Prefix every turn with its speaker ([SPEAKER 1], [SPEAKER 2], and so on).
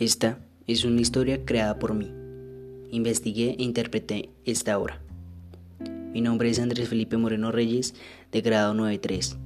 [SPEAKER 1] Esta es una historia creada por mí. Investigué e interpreté esta obra. Mi nombre es Andrés Felipe Moreno Reyes, de grado 93.